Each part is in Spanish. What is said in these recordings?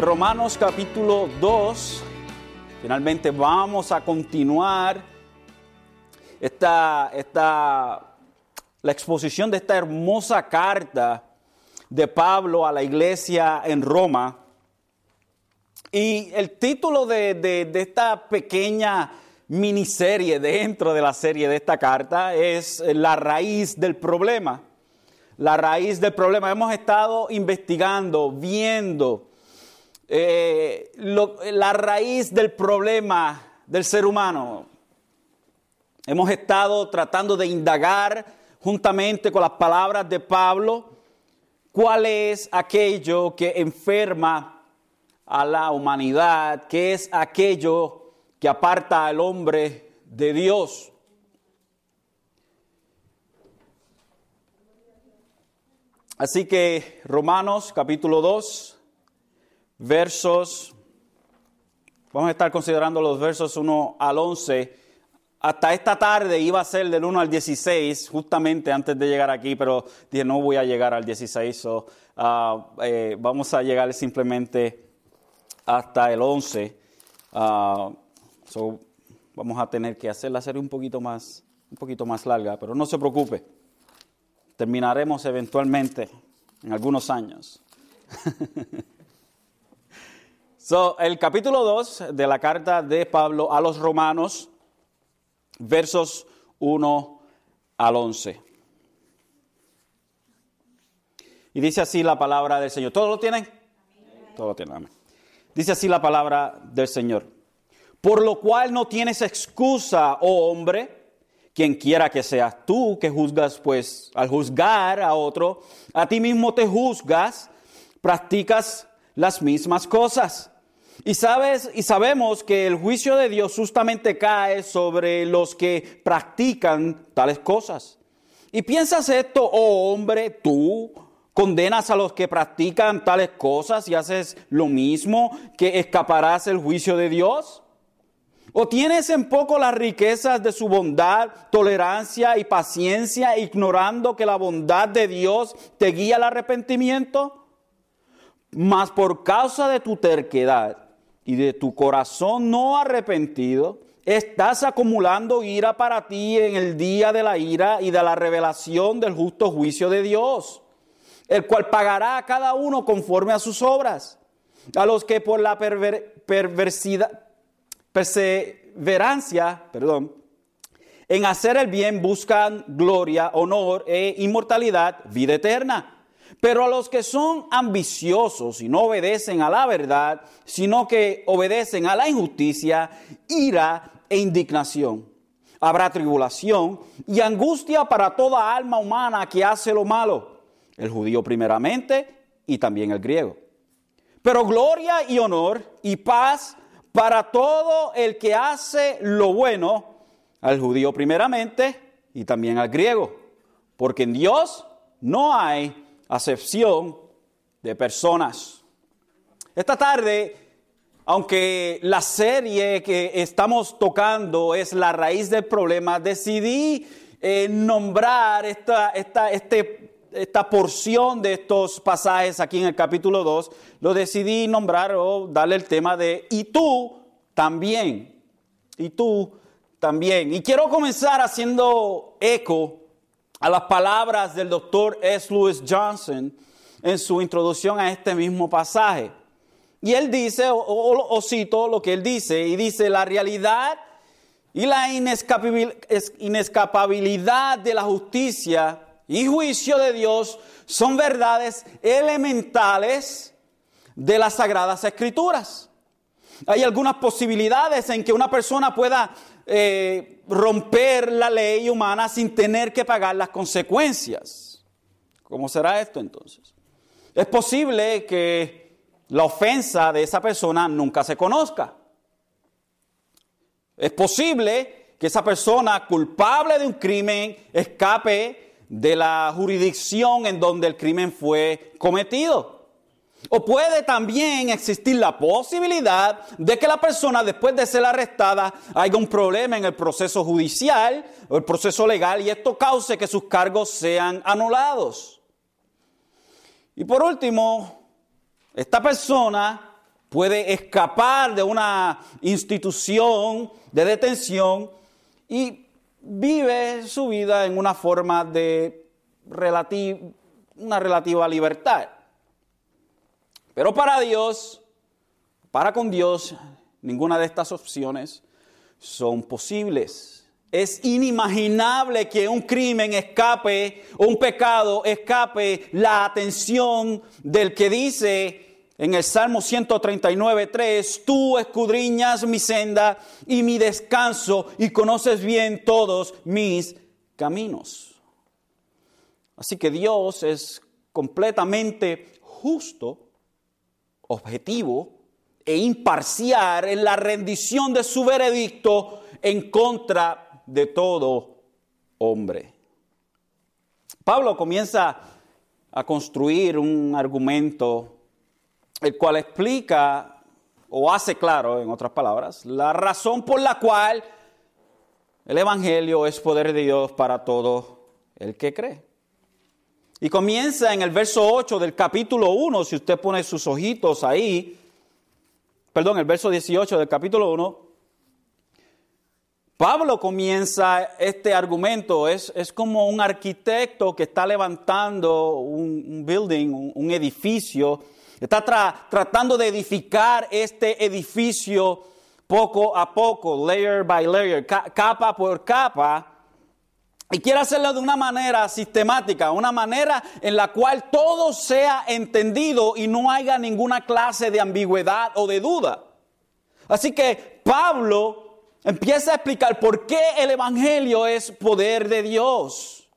Romanos capítulo 2. Finalmente vamos a continuar esta, esta, la exposición de esta hermosa carta de Pablo a la iglesia en Roma. Y el título de, de, de esta pequeña miniserie dentro de la serie de esta carta es La raíz del problema. La raíz del problema. Hemos estado investigando, viendo eh, la raíz del problema del ser humano. Hemos estado tratando de indagar juntamente con las palabras de Pablo cuál es aquello que enferma a la humanidad, qué es aquello que aparta al hombre de Dios. Así que Romanos capítulo 2, versos, vamos a estar considerando los versos 1 al 11. Hasta esta tarde iba a ser del 1 al 16, justamente antes de llegar aquí, pero dije no voy a llegar al 16, so, uh, eh, vamos a llegar simplemente hasta el 11. Uh, So, vamos a tener que hacer la serie un poquito más, un poquito más larga, pero no se preocupe. Terminaremos eventualmente en algunos años. so, el capítulo 2 de la carta de Pablo a los romanos, versos 1 al 11. Y dice así la palabra del Señor. ¿Todos lo tienen? Todos lo tienen. Dice así la palabra del Señor. Por lo cual no tienes excusa, oh hombre, quien quiera que seas tú que juzgas, pues al juzgar a otro, a ti mismo te juzgas, practicas las mismas cosas. Y sabes y sabemos que el juicio de Dios justamente cae sobre los que practican tales cosas. Y piensas esto, oh hombre, tú condenas a los que practican tales cosas y haces lo mismo que escaparás el juicio de Dios. ¿O tienes en poco las riquezas de su bondad, tolerancia y paciencia, ignorando que la bondad de Dios te guía al arrepentimiento? Mas por causa de tu terquedad y de tu corazón no arrepentido, estás acumulando ira para ti en el día de la ira y de la revelación del justo juicio de Dios, el cual pagará a cada uno conforme a sus obras. A los que por la perversidad perseverancia, perdón, en hacer el bien buscan gloria, honor e inmortalidad, vida eterna. Pero a los que son ambiciosos y no obedecen a la verdad, sino que obedecen a la injusticia, ira e indignación. Habrá tribulación y angustia para toda alma humana que hace lo malo, el judío primeramente y también el griego. Pero gloria y honor y paz para todo el que hace lo bueno, al judío primeramente y también al griego, porque en Dios no hay acepción de personas. Esta tarde, aunque la serie que estamos tocando es la raíz del problema, decidí eh, nombrar esta, esta, este esta porción de estos pasajes aquí en el capítulo 2, lo decidí nombrar o darle el tema de y tú también. Y tú también. Y quiero comenzar haciendo eco a las palabras del doctor S. Lewis Johnson en su introducción a este mismo pasaje. Y él dice, o, o, cito lo que él dice, y dice, la realidad y la inescapabilidad de la justicia y juicio de Dios son verdades elementales de las sagradas escrituras. Hay algunas posibilidades en que una persona pueda eh, romper la ley humana sin tener que pagar las consecuencias. ¿Cómo será esto entonces? Es posible que la ofensa de esa persona nunca se conozca. Es posible que esa persona culpable de un crimen escape de la jurisdicción en donde el crimen fue cometido. O puede también existir la posibilidad de que la persona después de ser arrestada haya un problema en el proceso judicial o el proceso legal y esto cause que sus cargos sean anulados. Y por último, esta persona puede escapar de una institución de detención y vive su vida en una forma de una relativa libertad. Pero para Dios, para con Dios, ninguna de estas opciones son posibles. Es inimaginable que un crimen escape, un pecado escape la atención del que dice en el Salmo 139, 3, tú escudriñas mi senda y mi descanso y conoces bien todos mis caminos. Así que Dios es completamente justo, objetivo e imparcial en la rendición de su veredicto en contra de todo hombre. Pablo comienza a construir un argumento el cual explica o hace claro, en otras palabras, la razón por la cual el Evangelio es poder de Dios para todo el que cree. Y comienza en el verso 8 del capítulo 1, si usted pone sus ojitos ahí, perdón, el verso 18 del capítulo 1, Pablo comienza este argumento, es, es como un arquitecto que está levantando un, building, un edificio, Está tratando de edificar este edificio poco a poco, layer by layer, capa por capa. Y quiere hacerlo de una manera sistemática, una manera en la cual todo sea entendido y no haya ninguna clase de ambigüedad o de duda. Así que Pablo empieza a explicar por qué el Evangelio es poder de Dios.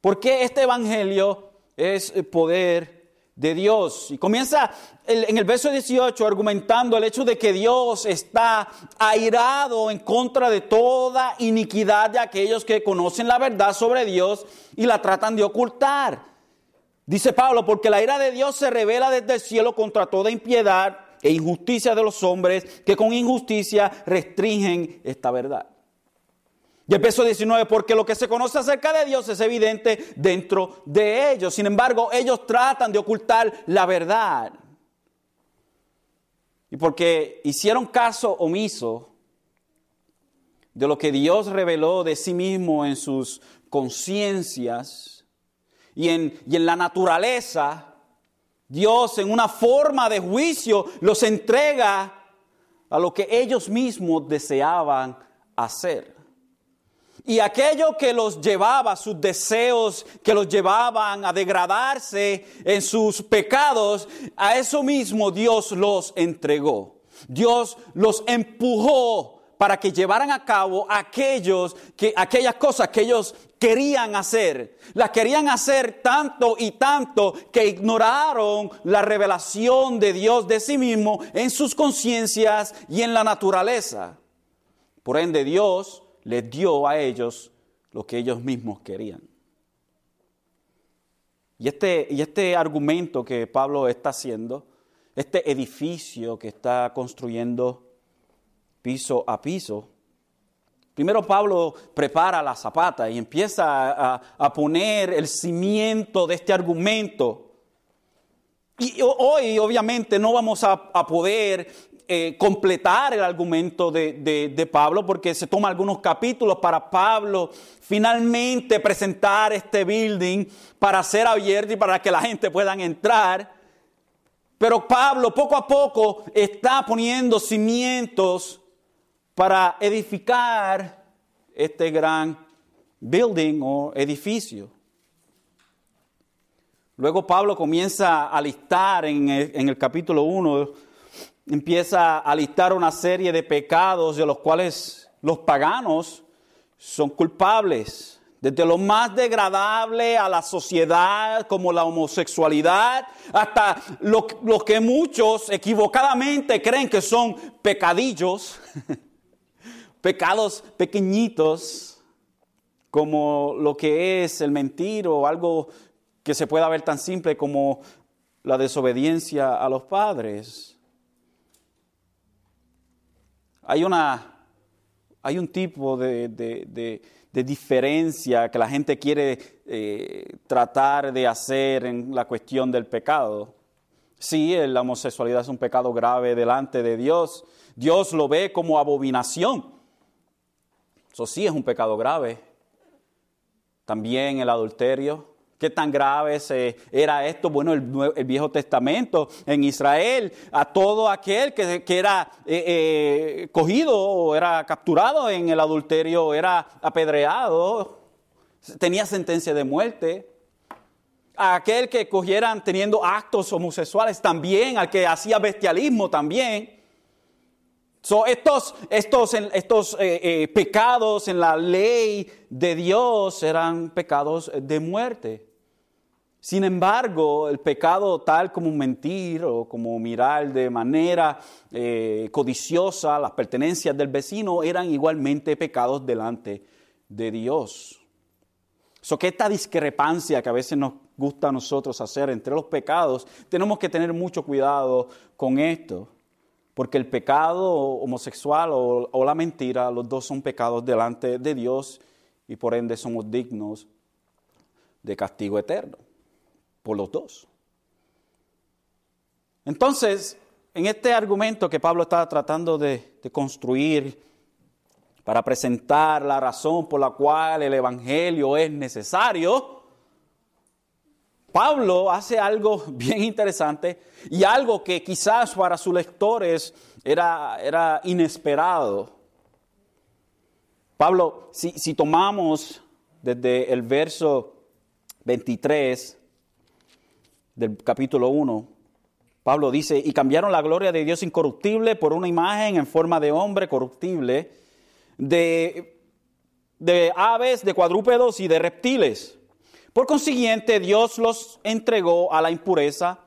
¿Por qué este Evangelio es poder de Dios. Y comienza en el verso 18 argumentando el hecho de que Dios está airado en contra de toda iniquidad de aquellos que conocen la verdad sobre Dios y la tratan de ocultar. Dice Pablo, porque la ira de Dios se revela desde el cielo contra toda impiedad e injusticia de los hombres que con injusticia restringen esta verdad. Y el verso 19, porque lo que se conoce acerca de Dios es evidente dentro de ellos. Sin embargo, ellos tratan de ocultar la verdad. Y porque hicieron caso omiso de lo que Dios reveló de sí mismo en sus conciencias y en, y en la naturaleza, Dios en una forma de juicio los entrega a lo que ellos mismos deseaban hacer. Y aquello que los llevaba, sus deseos que los llevaban a degradarse en sus pecados, a eso mismo Dios los entregó. Dios los empujó para que llevaran a cabo aquellos que, aquellas cosas que ellos querían hacer. Las querían hacer tanto y tanto que ignoraron la revelación de Dios de sí mismo en sus conciencias y en la naturaleza. Por ende, Dios les dio a ellos lo que ellos mismos querían. Y este, y este argumento que Pablo está haciendo, este edificio que está construyendo piso a piso, primero Pablo prepara la zapata y empieza a, poner el cimiento de este argumento. Y hoy obviamente no vamos a, a poder eh, completar el argumento de, Pablo, porque se toma algunos capítulos para Pablo finalmente presentar este building para ser abierto y para que la gente pueda entrar. Pero Pablo poco a poco está poniendo cimientos para edificar este gran building o edificio. Luego Pablo comienza a listar en el, en el capítulo 1 empieza a listar una serie de pecados de los cuales los paganos son culpables. Desde lo más degradable a la sociedad, como la homosexualidad, hasta lo, que muchos equivocadamente creen que son pecadillos, pecados pequeñitos, como lo que es el mentir o algo que se pueda ver tan simple como la desobediencia a los padres. Hay, una, hay un tipo de, diferencia que la gente quiere eh, tratar de hacer en la cuestión del pecado. Sí, la homosexualidad es un pecado grave delante de Dios. Dios lo ve como abominación. Eso sí es un pecado grave. También el adulterio. ¿Qué tan grave era esto? Bueno, el, Viejo Testamento en Israel, a todo aquel que, era eh, eh, cogido o era capturado en el adulterio, era apedreado, tenía sentencia de muerte a aquel que cogieran teniendo actos homosexuales también, al que hacía bestialismo también. So, estos estos, estos eh, pecados en la ley de Dios eran pecados de muerte. Sin embargo, el pecado tal como mentir o como mirar de manera eh, codiciosa las pertenencias del vecino eran igualmente pecados delante de Dios. So que esta discrepancia que a veces nos gusta a nosotros hacer entre los pecados, tenemos que tener mucho cuidado con esto, porque el pecado homosexual o, la mentira, los dos son pecados delante de Dios y por ende somos dignos de castigo eterno por los dos. Entonces, en este argumento que Pablo está tratando de, construir para presentar la razón por la cual el Evangelio es necesario, Pablo hace algo bien interesante y algo que quizás para sus lectores era, era inesperado. Pablo, si tomamos desde el verso 23 del capítulo 1, Pablo dice, y cambiaron la gloria de Dios incorruptible por una imagen en forma de hombre corruptible, de, de aves, de cuadrúpedos y de reptiles. Por consiguiente, Dios los entregó a la impureza,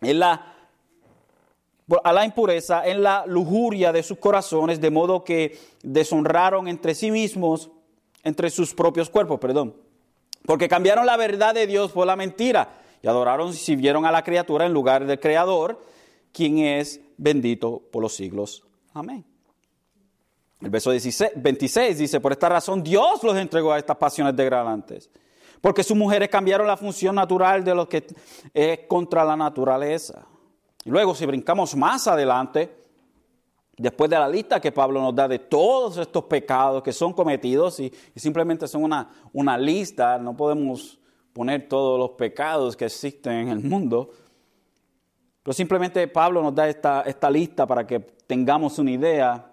en la, a la impureza, en la lujuria de sus corazones, de modo que deshonraron entre sí mismos, entre sus propios cuerpos, perdón. Porque cambiaron la verdad de Dios por la mentira y adoraron y sirvieron a la criatura en lugar del Creador, quien es bendito por los siglos. Amén. El verso 26 dice, por esta razón Dios los entregó a estas pasiones degradantes porque sus mujeres cambiaron la función natural de lo que es contra la naturaleza. Y luego, si brincamos más adelante, después de la lista que Pablo nos da de todos estos pecados que son cometidos, y, simplemente son una, una lista, no podemos poner todos los pecados que existen en el mundo, pero simplemente Pablo nos da esta, lista para que tengamos una idea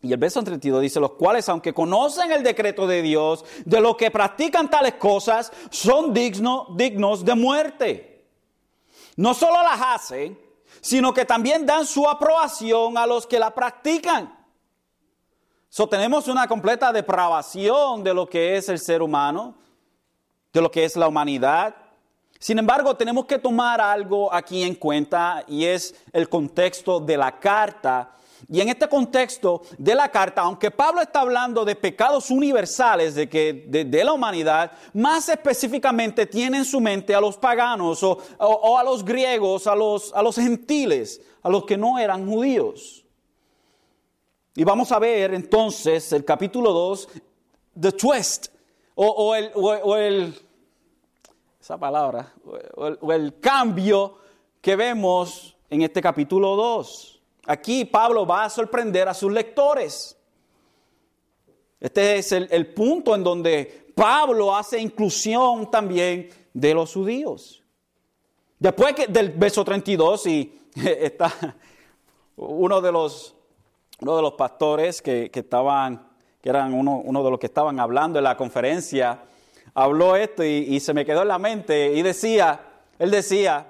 y el verso 32 dice, los cuales, aunque conocen el decreto de Dios, de lo que practican tales cosas, son dignos de muerte. No solo las hacen, sino que también dan su aprobación a los que la practican. So, tenemos una completa depravación de lo que es el ser humano, de lo que es la humanidad. Sin embargo, tenemos que tomar algo aquí en cuenta y es el contexto de la carta y en este contexto de la carta, aunque Pablo está hablando de pecados universales de, que, de, la humanidad, más específicamente tiene en su mente a los paganos o, a los griegos, a los, a los gentiles, a los que no eran judíos. Y vamos a ver entonces el capítulo 2, the twist, o, el, el, esa palabra, o el cambio que vemos en este capítulo 2. Aquí Pablo va a sorprender a sus lectores. Este es el, punto en donde Pablo hace inclusión también de los judíos. Después del verso 32, y está uno de los, uno de los pastores que, estaban, que eran uno, uno, de los que estaban hablando en la conferencia, habló esto y, y se me quedó en la mente y decía, él decía,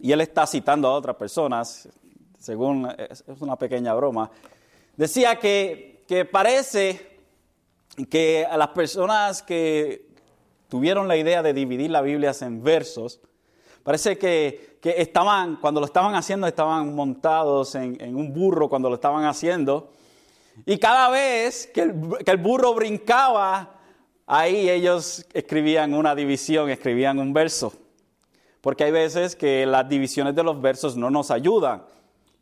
y él está citando a otras personas, según es una pequeña broma, decía que, que parece que a las personas que tuvieron la idea de dividir la Biblia en versos, parece que, que estaban, cuando lo estaban haciendo, estaban montados en, en, un burro cuando lo estaban haciendo, y cada vez que el, burro brincaba, ahí ellos escribían una división, escribían un verso. Porque hay veces que las divisiones de los versos no nos ayudan.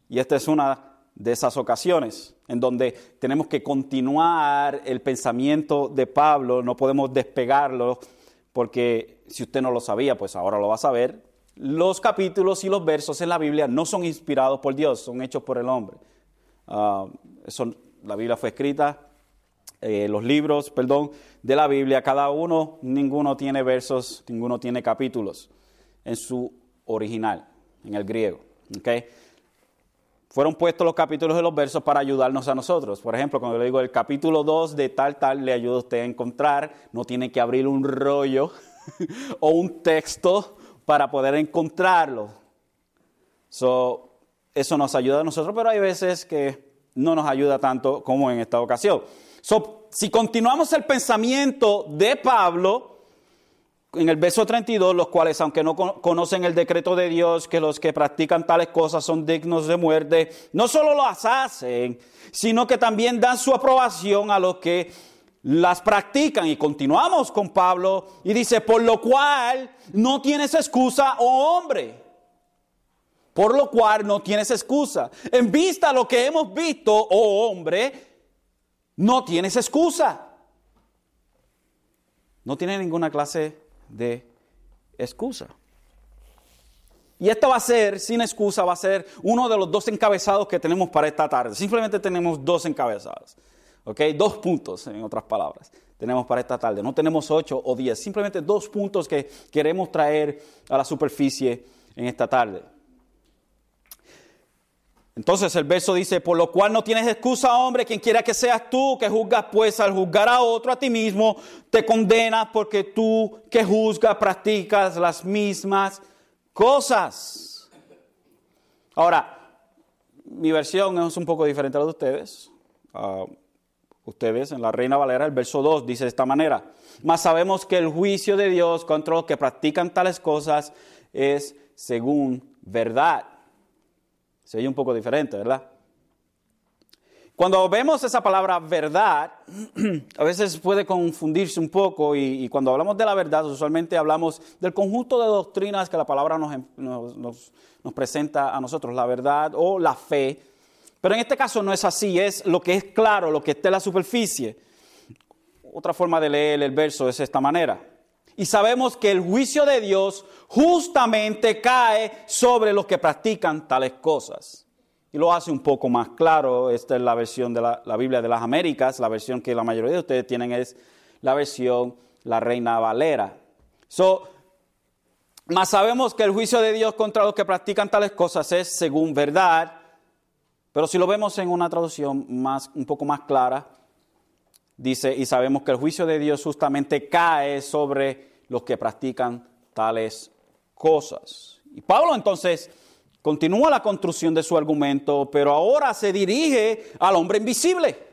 Y esta es una de esas ocasiones en donde tenemos que continuar el pensamiento de Pablo, no podemos despegarlo, porque si usted no lo sabía, pues ahora lo va a saber. los capítulos y los versos en la Biblia no son inspirados por Dios, son hechos por el hombre. Ah, la Biblia fue escrita, eh, los libros, perdón, de la Biblia, cada uno, ninguno tiene versos, ninguno tiene capítulos en su original, en el griego. Fueron puestos los capítulos de los versos para ayudarnos a nosotros. Por ejemplo, cuando le digo el capítulo 2 de tal, tal, le ayuda a usted a encontrar, no tiene que abrir un rollo o un texto para poder encontrarlo. eso nos ayuda a nosotros, pero hay veces que no nos ayuda tanto como en esta ocasión. si continuamos el pensamiento de Pablo, en el verso 32, los cuales, aunque no conocen el decreto de Dios, que los que practican tales cosas son dignos de muerte, no solo las hacen, sino que también dan su aprobación a los que las practican. Y continuamos con Pablo y dice, por lo cual no tienes excusa, oh hombre. Por lo cual no tienes excusa. En vista de lo que hemos visto, oh hombre, no tienes excusa. No tiene ninguna clase de excusa. Y esto va a ser, sin excusa, va a ser uno de los dos encabezados que tenemos para esta tarde. Simplemente tenemos dos encabezados. ¿Ok? Dos puntos, en otras palabras, tenemos para esta tarde. No tenemos ocho o diez, simplemente dos puntos que queremos traer a la superficie en esta tarde. Entonces el verso dice, por lo cual no tienes excusa, hombre, quien quiera que seas tú, que juzgas, pues al juzgar a otro, a ti mismo, te condenas porque tú que juzgas practicas las mismas cosas. Ahora, mi versión es un poco diferente a la de ustedes. Ah, ustedes en la Reina Valera, el verso 2 dice de esta manera, mas sabemos que el juicio de Dios contra los que practican tales cosas es según verdad. Se oye un poco diferente, ¿verdad? Cuando vemos esa palabra verdad, a veces puede confundirse un poco y, cuando hablamos de la verdad, usualmente hablamos del conjunto de doctrinas que la palabra nos, nos, presenta a nosotros, la verdad o la fe. Pero en este caso no es así, es lo que es claro, lo que está en la superficie. Otra forma de leer el verso es esta manera. Y sabemos que el juicio de Dios justamente cae sobre los que practican tales cosas. Y lo hace un poco más claro. Esta es la versión de la, Biblia de las Américas. La versión que la mayoría de ustedes tienen es la versión La Reina Valera. So, más sabemos que el juicio de Dios contra los que practican tales cosas es según verdad. Pero si lo vemos en una traducción más, un poco más clara, dice, y sabemos que el juicio de Dios justamente cae sobre los que practican tales cosas. Y Pablo entonces continúa la construcción de su argumento, pero ahora se dirige al hombre invisible.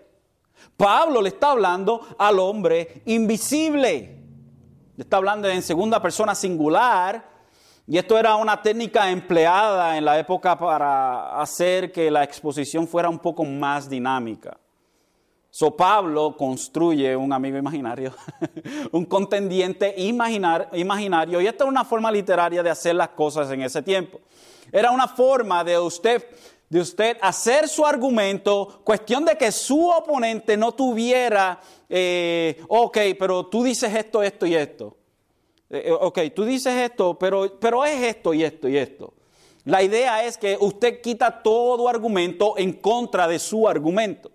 Pablo le está hablando al hombre invisible. Le está hablando en segunda persona singular. Y esto era una técnica empleada en la época para hacer que la exposición fuera un poco más dinámica. So Pablo construye un amigo imaginario, un contendiente imaginario, y esta es una forma literaria de hacer las cosas en ese tiempo. Era una forma de usted, de usted hacer su argumento, cuestión de que su oponente no tuviera, eh, ok, pero tú dices esto, esto y esto. Eh, eh, ok, tú dices esto, pero, pero es esto y esto y esto. La idea es que usted quita todo argumento en contra de su argumento.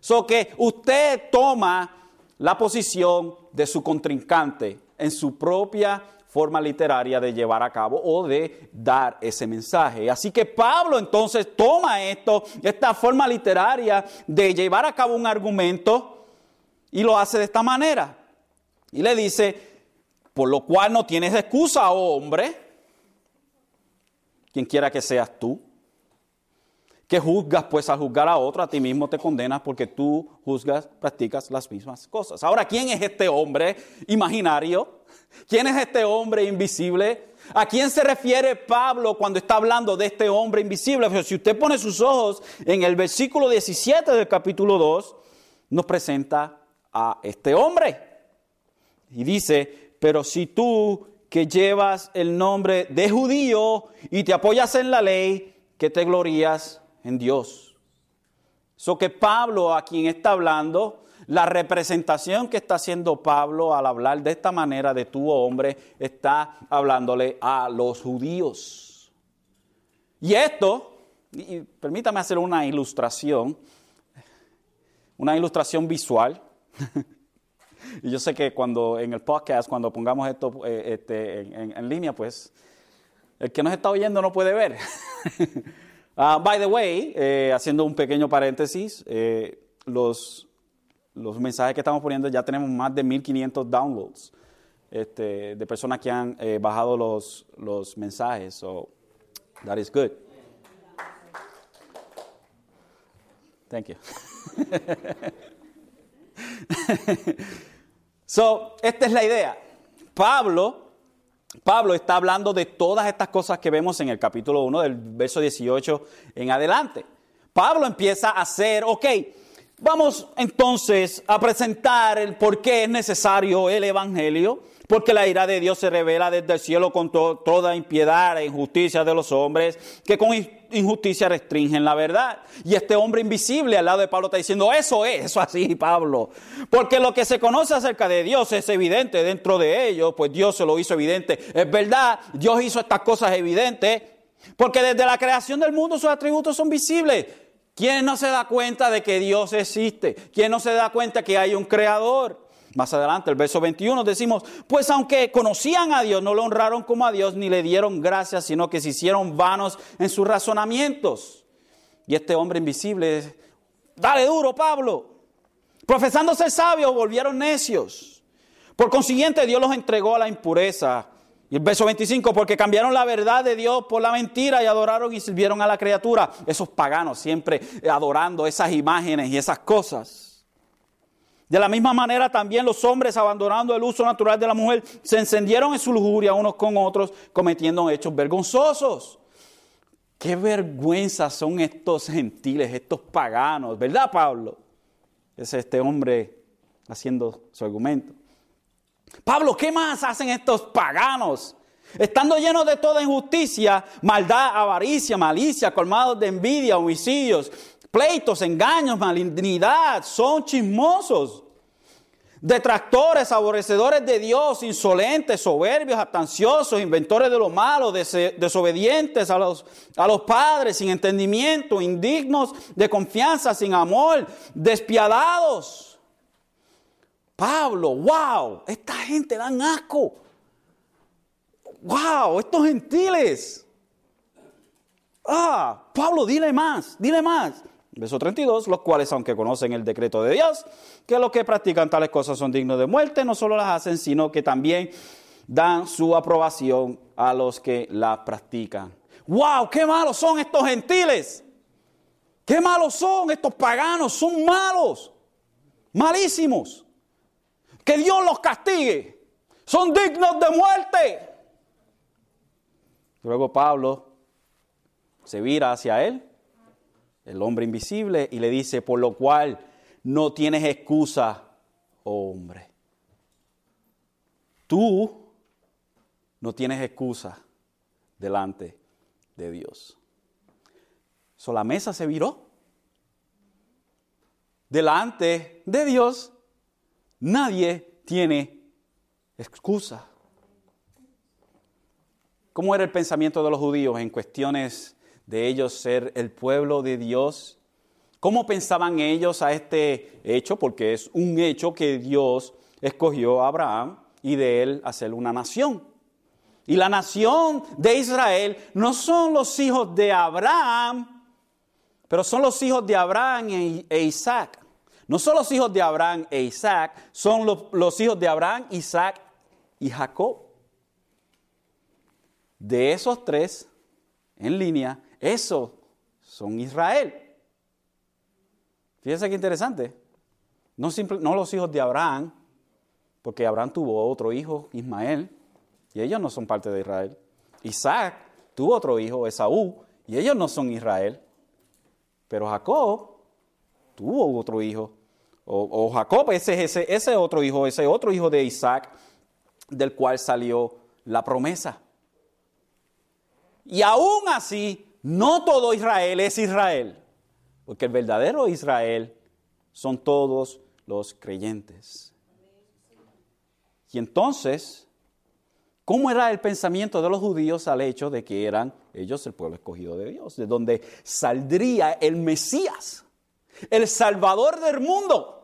So que usted toma la posición de su contrincante en su propia forma literaria de llevar a cabo o de dar ese mensaje. Así que Pablo entonces toma esto, esta forma literaria de llevar a cabo un argumento y lo hace de esta manera. Y le dice, por lo cual no tienes excusa, oh hombre, quien quiera que seas tú, que juzgas, pues al juzgar a otro, a ti mismo te condenas porque tú juzgas, practicas las mismas cosas. Ahora, ¿quién es este hombre imaginario? ¿Quién es este hombre invisible? ¿A quién se refiere Pablo cuando está hablando de este hombre invisible? Pues si usted pone sus ojos en el versículo 17 del capítulo 2, nos presenta a este hombre. Y dice, pero si tú que llevas el nombre de judío y te apoyas en la ley, que te glorías en Dios. So que Pablo, a quien está hablando, la representación que está haciendo Pablo al hablar de esta manera de tu hombre, está hablándole a los judíos. Y esto, permítame hacer una ilustración, una ilustración visual. y yo sé que cuando en el podcast, cuando pongamos esto eh, este, en, línea, pues el que nos está oyendo no puede ver. Ah, by the way, eh, haciendo un pequeño paréntesis, eh, los, los mensajes que estamos poniendo ya tenemos más de 1500 downloads este, de personas que han bajado los, los mensajes. So, that is good. Thank you. so, esta es la idea. Pablo, Pablo está hablando de todas estas cosas que vemos en el capítulo 1 del verso 18 en adelante. Pablo empieza a hacer, ok, vamos entonces a presentar el por qué es necesario el Evangelio, porque la ira de Dios se revela desde el cielo con toda impiedad e injusticia de los hombres, que con injusticia restringen la verdad. Y este hombre invisible al lado de Pablo está diciendo, eso es, eso así, Pablo. Porque lo que se conoce acerca de Dios es evidente dentro de ellos, pues Dios se lo hizo evidente. Es verdad, Dios hizo estas cosas evidentes, porque desde la creación del mundo sus atributos son visibles. ¿Quién no se da cuenta de que Dios existe? ¿Quién no se da cuenta que hay un creador? Más adelante, el verso 21, decimos, pues aunque conocían a Dios, no lo honraron como a Dios, ni le dieron gracias, sino que se hicieron vanos en sus razonamientos. Y este hombre invisible, dale duro, Pablo. Profesando ser sabios, volvieron necios. Por consiguiente, Dios los entregó a la impureza. Y el verso 25, porque cambiaron la verdad de Dios por la mentira y adoraron y sirvieron a la criatura. Esos paganos siempre adorando esas imágenes y esas cosas. De la misma manera también los hombres, abandonando el uso natural de la mujer, se encendieron en su lujuria unos con otros, cometiendo hechos vergonzosos. Qué vergüenza son estos gentiles, estos paganos, ¿verdad, Pablo? Es este hombre haciendo su argumento. Pablo, ¿qué más hacen estos paganos? Estando llenos de toda injusticia, maldad, avaricia, malicia, colmados de envidia, homicidios, pleitos, engaños, malignidad, son chismosos, detractores, aborrecedores de Dios, insolentes, soberbios, atanciosos, inventores de lo malo, desobedientes a los, a los padres, sin entendimiento, indignos de confianza, sin amor, despiadados. Pablo, wow, esta gente dan asco. Wow, estos gentiles. Ah, Pablo, dile más, dile más. Verso 32, los cuales, aunque conocen el decreto de Dios, que los que practican tales cosas son dignos de muerte, no solo las hacen, sino que también dan su aprobación a los que las practican. ¡Wow! ¡Qué malos son estos gentiles! ¡Qué malos son estos paganos! Son malos, malísimos. Que Dios los castigue. Son dignos de muerte. Luego Pablo se vira hacia él el hombre invisible, y le dice, por lo cual no tienes excusa, oh hombre. Tú no tienes excusa delante de Dios. So, la mesa se viró. Delante de Dios nadie tiene excusa. ¿Cómo era el pensamiento de los judíos en cuestiones de ellos ser el pueblo de Dios. ¿Cómo pensaban ellos a este hecho? Porque es un hecho que Dios escogió a Abraham y de él hacer una nación. Y la nación de Israel no son los hijos de Abraham, pero son los hijos de Abraham e, Isaac. No son los hijos de Abraham e Isaac, son los hijos de Abraham, Isaac y Jacob. De esos tres, en línea, eso son Israel. Fíjense qué interesante. No, los hijos de Abraham, porque Abraham tuvo otro hijo, Ismael, y ellos no son parte de Israel. Isaac tuvo otro hijo, Esaú, y ellos no son Israel. Pero Jacob tuvo otro hijo, o, Jacob, ese, ese, ese otro hijo, ese otro hijo de Isaac, del cual salió la promesa. Y aún así, no todo Israel es Israel, porque el verdadero Israel son todos los creyentes. Y entonces, ¿cómo era el pensamiento de los judíos al hecho de que eran ellos el pueblo escogido de Dios, de donde saldría el Mesías, el Salvador del mundo?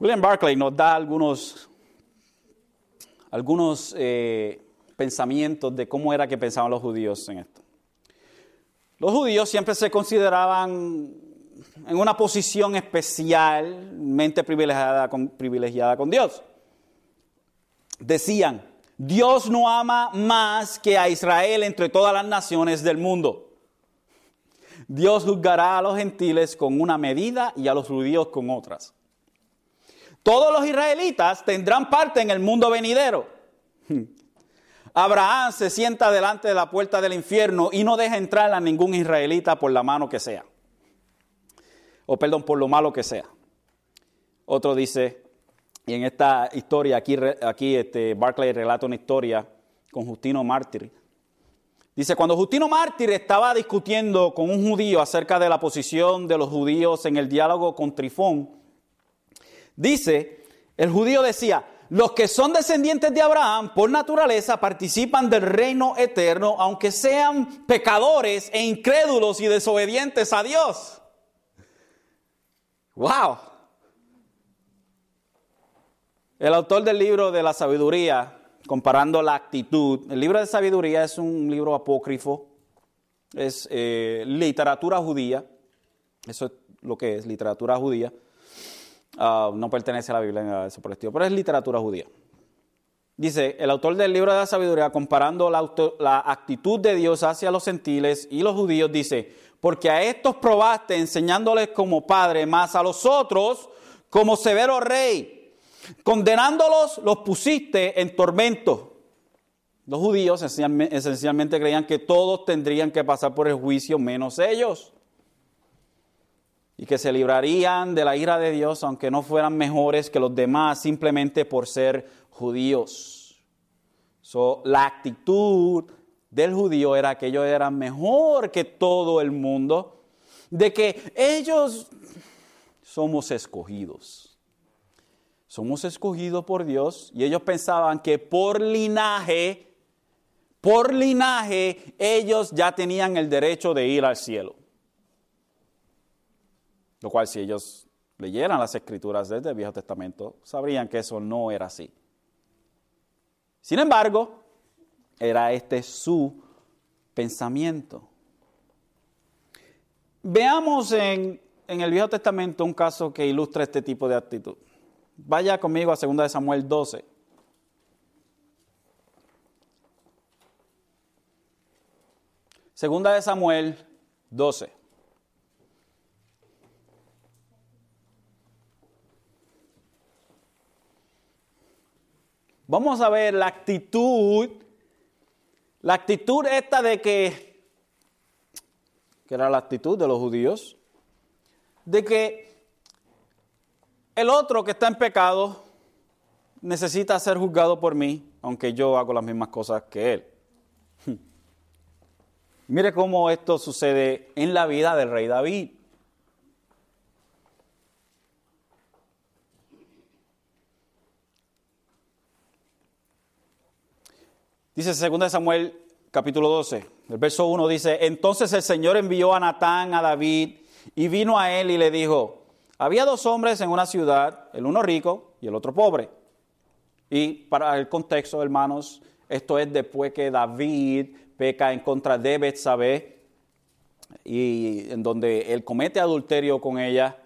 William Barclay nos da algunos, algunos eh, pensamientos de cómo era que pensaban los judíos en esto. Los judíos siempre se consideraban en una posición especialmente privilegiada con, privilegiada con Dios. Decían, Dios no ama más que a Israel entre todas las naciones del mundo. Dios juzgará a los gentiles con una medida y a los judíos con otras. Todos los israelitas tendrán parte en el mundo venidero. Abraham se sienta delante de la puerta del infierno y no deja entrar a ningún israelita por la mano que sea. O perdón, por lo malo que sea. Otro dice, y en esta historia, aquí, aquí este Barclay relata una historia con Justino Mártir. Dice, cuando Justino Mártir estaba discutiendo con un judío acerca de la posición de los judíos en el diálogo con Trifón, dice, el judío decía, los que son descendientes de Abraham por naturaleza participan del reino eterno, aunque sean pecadores e incrédulos y desobedientes a Dios. ¡Wow! El autor del libro de la sabiduría, comparando la actitud, el libro de sabiduría es un libro apócrifo, es eh, literatura judía, eso es lo que es literatura judía. Ah, no pertenece a la Biblia en ese por pero es literatura judía. Dice, el autor del libro de la sabiduría, comparando la, la, actitud de Dios hacia los gentiles y los judíos, dice, porque a estos probaste enseñándoles como padre, más a los otros como severo rey. Condenándolos, los pusiste en tormento. Los judíos esencialmente creían que todos tendrían que pasar por el juicio menos ellos y que se librarían de la ira de Dios aunque no fueran mejores que los demás simplemente por ser judíos. la actitud del judío era que ellos eran mejor que todo el mundo, de que ellos somos escogidos. Somos escogidos por Dios y ellos pensaban que por linaje, por linaje, ellos ya tenían el derecho de ir al cielo. Lo cual si ellos leyeran las escrituras desde el Viejo Testamento, sabrían que eso no era así. Sin embargo, era este su pensamiento. Veamos en, en, el Viejo Testamento un caso que ilustra este tipo de actitud. Vaya conmigo a 2 de Samuel 12. Segunda de Samuel 12. Vamos a ver la actitud, la actitud esta de que, que era la actitud de los judíos, de que el otro que está en pecado necesita ser juzgado por mí, aunque yo hago las mismas cosas que él. Mire cómo esto sucede en la vida del rey David. Dice 2 Samuel capítulo 12, el verso 1 dice, entonces el Señor envió a Natán a David y vino a él y le dijo, había dos hombres en una ciudad, el uno rico y el otro pobre. Y para el contexto, hermanos, esto es después que David peca en contra de Betsabé y en donde él comete adulterio con ella,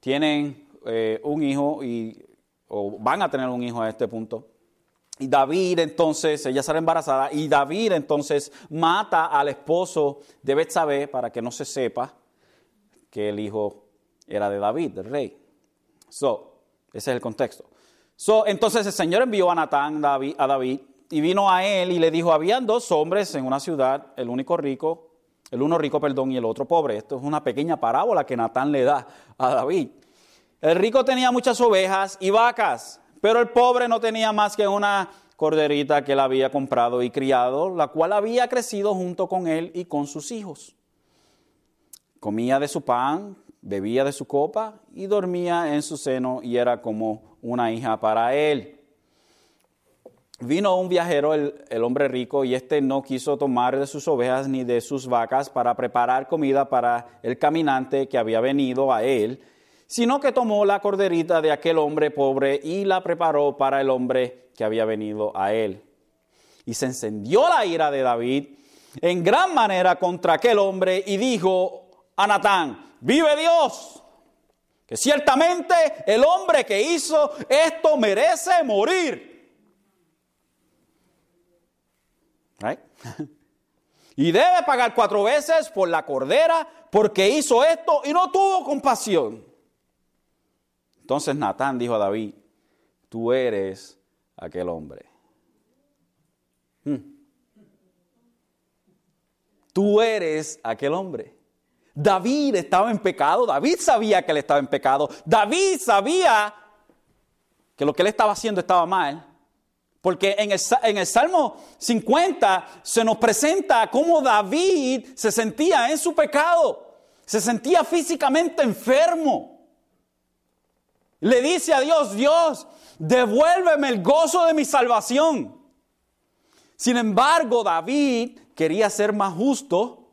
tienen eh, un hijo y o van a tener un hijo a este punto. Y David entonces, ella sale embarazada, y David entonces mata al esposo de Betsabé para que no se sepa que el hijo era de David, del rey. So, ese es el contexto. So, entonces el Señor envió a Natán a David y vino a él y le dijo, habían dos hombres en una ciudad, el único rico, el uno rico, perdón, y el otro pobre. Esto es una pequeña parábola que Natán le da a David. El rico tenía muchas ovejas y vacas pero el pobre no tenía más que una corderita que él había comprado y criado, la cual había crecido junto con él y con sus hijos. Comía de su pan bebía de su copa y dormía en su seno y era como una hija para él. Vino un viajero, el, hombre rico, y éste no quiso tomar de sus ovejas ni de sus vacas para preparar comida para el caminante que había venido a él, sino que tomó la corderita de aquel hombre pobre y la preparó para el hombre que había venido a él. Y se encendió la ira de David en gran manera contra aquel hombre y dijo a Natán, vive Dios, que ciertamente el hombre que hizo esto merece morir. y debe pagar cuatro veces por la cordera porque hizo esto y no tuvo compasión. Entonces Natán dijo a David, tú eres aquel hombre. Hmm. Tú eres aquel hombre. David estaba en pecado, David sabía que él estaba en pecado, David sabía que lo que él estaba haciendo estaba mal. Porque en el, en el, Salmo 50 se nos presenta cómo David se sentía en su pecado, se sentía físicamente enfermo. Le dice a Dios, Dios, devuélveme el gozo de mi salvación. Sin embargo, David quería ser más justo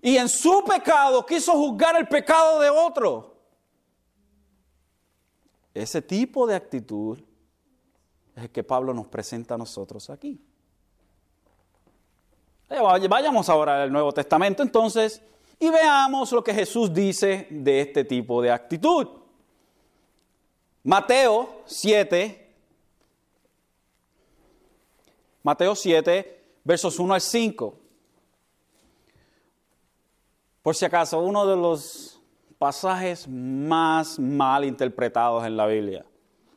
y en su pecado quiso juzgar el pecado de otro. Ese tipo de actitud es el que Pablo nos presenta a nosotros aquí. Eh, vayamos ahora al Nuevo Testamento entonces y veamos lo que Jesús dice de este tipo de actitud. Mateo 7, Mateo 7, versos 1 al 5. Por si acaso, uno de los pasajes más mal interpretados en la Biblia.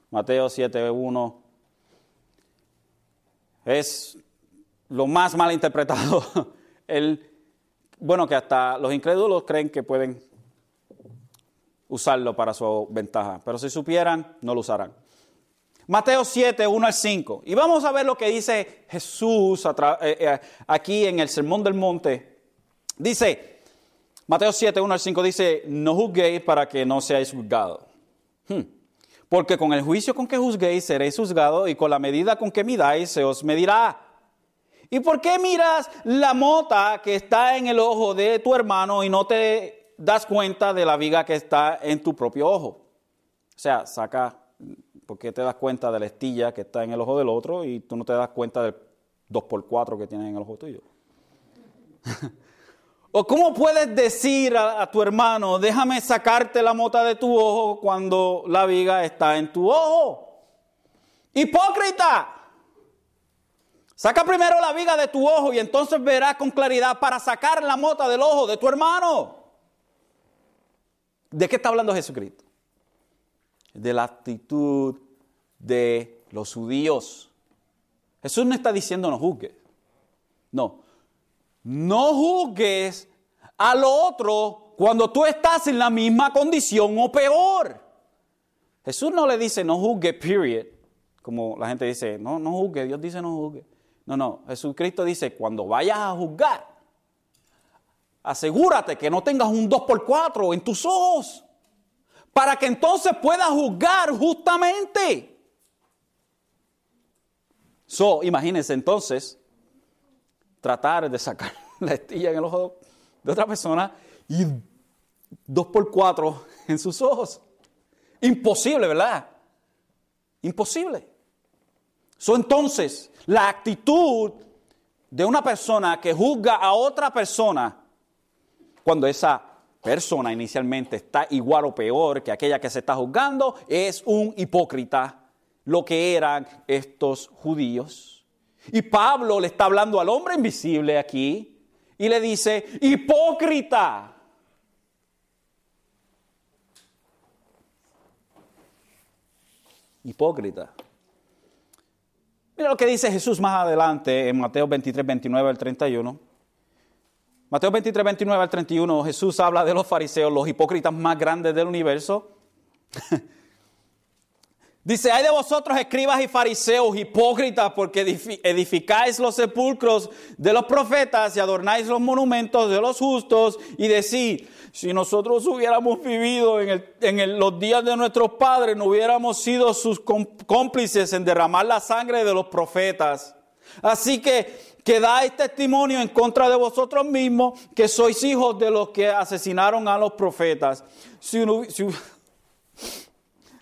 Mateo 7, 1 es lo más mal interpretado. Bueno, que hasta los incrédulos creen que pueden usarlo para su ventaja, pero si supieran, no lo usarán. Mateo 7, 1 al 5. Y vamos a ver lo que dice Jesús eh, eh, aquí en el Sermón del Monte. Dice, Mateo 7, 1 al 5 dice, no juzguéis para que no seáis juzgados. Hmm. Porque con el juicio con que juzguéis seréis juzgados y con la medida con que midáis se os medirá. ¿Y por qué miras la mota que está en el ojo de tu hermano y no te das cuenta de la viga que está en tu propio ojo? O sea, saca, ¿por qué te das cuenta de la estilla que está en el ojo del otro y tú no te das cuenta del 2x4 que tiene en el ojo tuyo? ¿O cómo puedes decir a, tu hermano, déjame sacarte la mota de tu ojo cuando la viga está en tu ojo? Hipócrita. Saca primero la viga de tu ojo y entonces verás con claridad para sacar la mota del ojo de tu hermano. ¿De qué está hablando Jesucristo? De la actitud de los judíos. Jesús no está diciendo no juzgues. No, no juzgues al otro cuando tú estás en la misma condición o peor. Jesús no le dice no juzgue, period. Como la gente dice, no, no juzgue, Dios dice no juzgue. No, no, Jesucristo dice, cuando vayas a juzgar, asegúrate que no tengas un 2x4 en tus ojos, para que entonces puedas juzgar justamente. So, imagínense entonces, tratar de sacar la estilla en el ojo de otra persona y dos por cuatro en sus ojos. Imposible, ¿verdad? Imposible. So, entonces, la actitud de una persona que juzga a otra persona cuando esa persona inicialmente está igual o peor que aquella que se está juzgando es un hipócrita, lo que eran estos judíos. Y Pablo le está hablando al hombre invisible aquí y le dice, hipócrita. Hipócrita. Mira lo que dice Jesús más adelante en Mateo 23, 29 al 31. Mateo 23, 29 al 31, Jesús habla de los fariseos, los hipócritas más grandes del universo. Dice, hay de vosotros escribas y fariseos, hipócritas, porque edificáis los sepulcros de los profetas y adornáis los monumentos de los justos y decís, si nosotros hubiéramos vivido en, los días de nuestros padres, no hubiéramos sido sus cómplices en derramar la sangre de los profetas. Así que que dais testimonio en contra de vosotros mismos que sois hijos de los que asesinaron a los profetas. Si,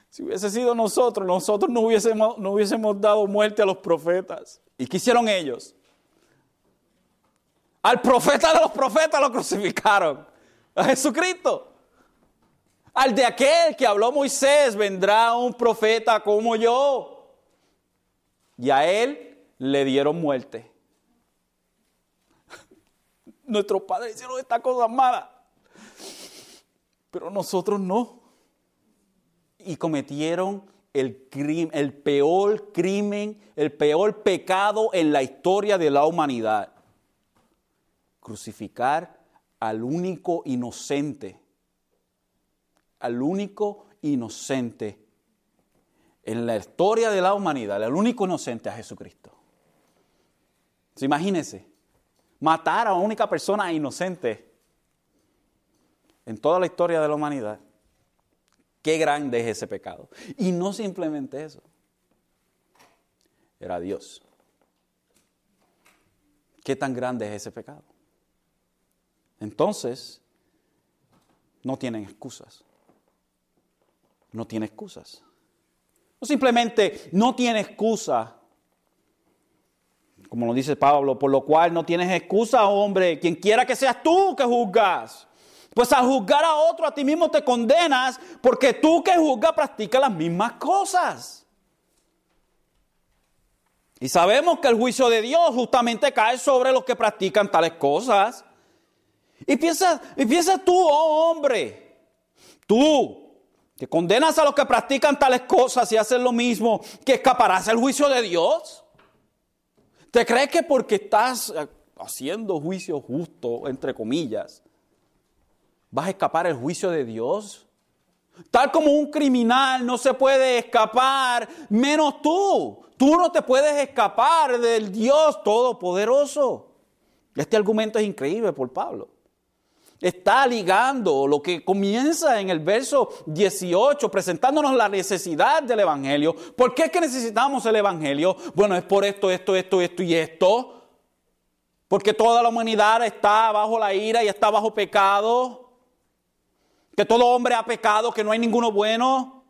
si hubiese sido nosotros, nosotros no hubiésemos, no hubiésemos dado muerte a los profetas. ¿Y qué hicieron ellos? Al profeta de los profetas lo crucificaron. A Jesucristo. Al de aquel que habló Moisés, vendrá un profeta como yo. Y a él le dieron muerte. Nuestros padres hicieron esta cosa mala. Pero nosotros no y cometieron el, el peor crimen, el peor pecado en la historia de la humanidad. Crucificar al único inocente, al único inocente en la historia de la humanidad, el único inocente a Jesucristo. Imagínense, matar a una única persona inocente en toda la historia de la humanidad. Qué grande es ese pecado. Y no simplemente eso. Era Dios. ¿Qué tan grande es ese pecado? Entonces, no tienen excusas. No tiene excusas. No simplemente no tiene excusa, como lo dice Pablo, por lo cual no tienes excusa, hombre, quien quiera que seas tú que juzgas. Pues al juzgar a otro, a ti mismo te condenas porque tú que juzgas practicas las mismas cosas. Y sabemos que el juicio de Dios justamente cae sobre los que practican tales cosas. Y piensa, y tú, oh hombre, tú que condenas a los que practican tales cosas y hacen lo mismo, que escaparás del juicio de Dios. ¿Te crees que porque estás haciendo juicio justo, entre comillas, ¿Vas a escapar el juicio de Dios? Tal como un criminal no se puede escapar, menos tú. Tú no te puedes escapar del Dios Todopoderoso. Este argumento es increíble por Pablo. Está ligando lo que comienza en el verso 18, presentándonos la necesidad del Evangelio. ¿Por qué es que necesitamos el Evangelio? Bueno, es por esto, esto, esto, esto y esto. Porque toda la humanidad está bajo la ira y está bajo pecado que todo hombre ha pecado, que no hay ninguno bueno.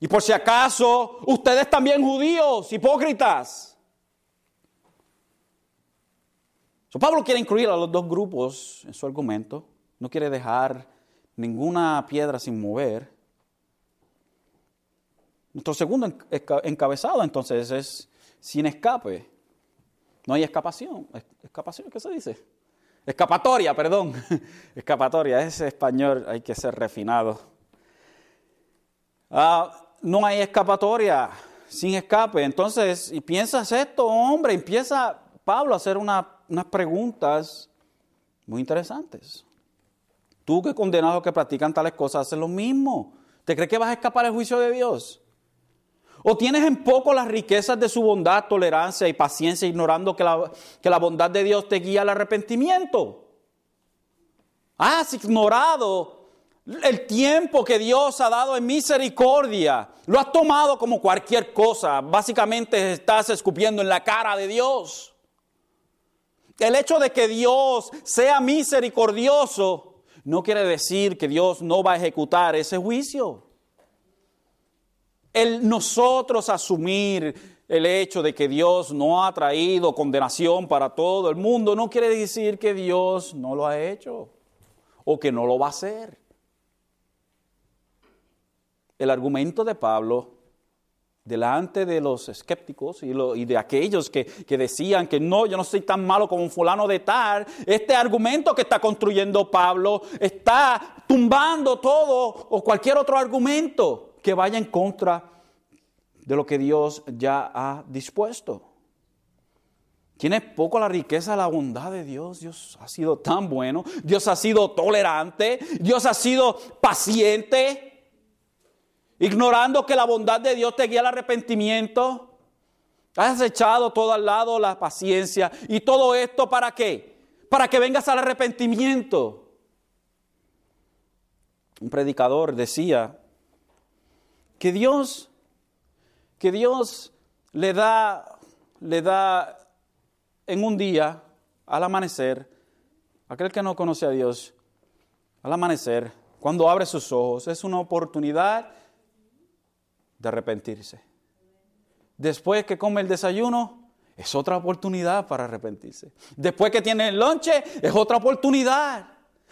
Y por si acaso, ustedes también judíos, hipócritas. Pablo quiere incluir a los dos grupos en su argumento. No quiere dejar ninguna piedra sin mover. Nuestro segundo encabezado entonces es sin escape. No hay escapación. ¿Escapación qué se dice? Escapatoria, perdón. Escapatoria, ese español hay que ser refinado. Ah, no hay escapatoria sin escape. Entonces, y piensas esto, hombre, empieza Pablo hacer unas preguntas muy interesantes. Tú que condenado que practican tales cosas, haces lo mismo. ¿Te crees que vas a escapar del juicio de Dios? ¿O tienes en poco las riquezas de su bondad, tolerancia y paciencia, ignorando que la, que la bondad de Dios te guía al arrepentimiento? Has ignorado el tiempo que Dios ha dado en misericordia. Lo has tomado como cualquier cosa. Básicamente estás escupiendo en la cara de Dios. El hecho de que Dios sea misericordioso no quiere decir que Dios no va a ejecutar ese juicio el nosotros asumir el hecho de que Dios no ha traído condenación para todo el mundo no quiere decir que Dios no lo ha hecho o que no lo va a hacer. El argumento de Pablo delante de los escépticos y, de aquellos que, decían que no, yo no soy tan malo como un fulano de tal, este argumento que está construyendo Pablo está tumbando todo o cualquier otro argumento que vaya en contra de lo que Dios ya ha dispuesto. Tiene poco la riqueza, la bondad de Dios. Dios ha sido tan bueno. Dios ha sido tolerante. Dios ha sido paciente. Ignorando que la bondad de Dios te guía al arrepentimiento. Has echado todo al lado la paciencia. ¿Y todo esto para qué? Para que vengas al arrepentimiento. Un predicador decía que Dios, que Dios le da, le da en un día, al amanecer, aquel que no conoce a Dios, al amanecer, cuando abre sus ojos, es una oportunidad de arrepentirse. Después que come el desayuno, es otra oportunidad para arrepentirse. Después que tiene el lonche, es otra oportunidad.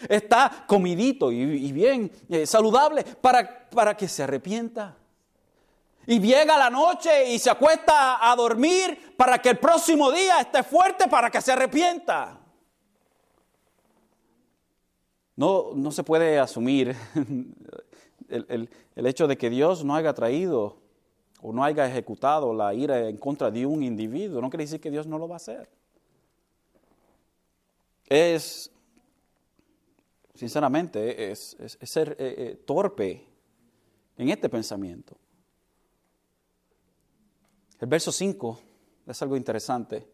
Está comidito y, bien eh, saludable para, para que se arrepienta. Y llega la noche y se acuesta a dormir para que el próximo día esté fuerte para que se arrepienta. No, no se puede asumir el, el, hecho de que Dios no haya traído o no haya ejecutado la ira en contra de un individuo. No quiere decir que Dios no lo va a hacer. Es, sinceramente, es, ser eh, eh, torpe en este pensamiento. El verso 5 es algo interesante.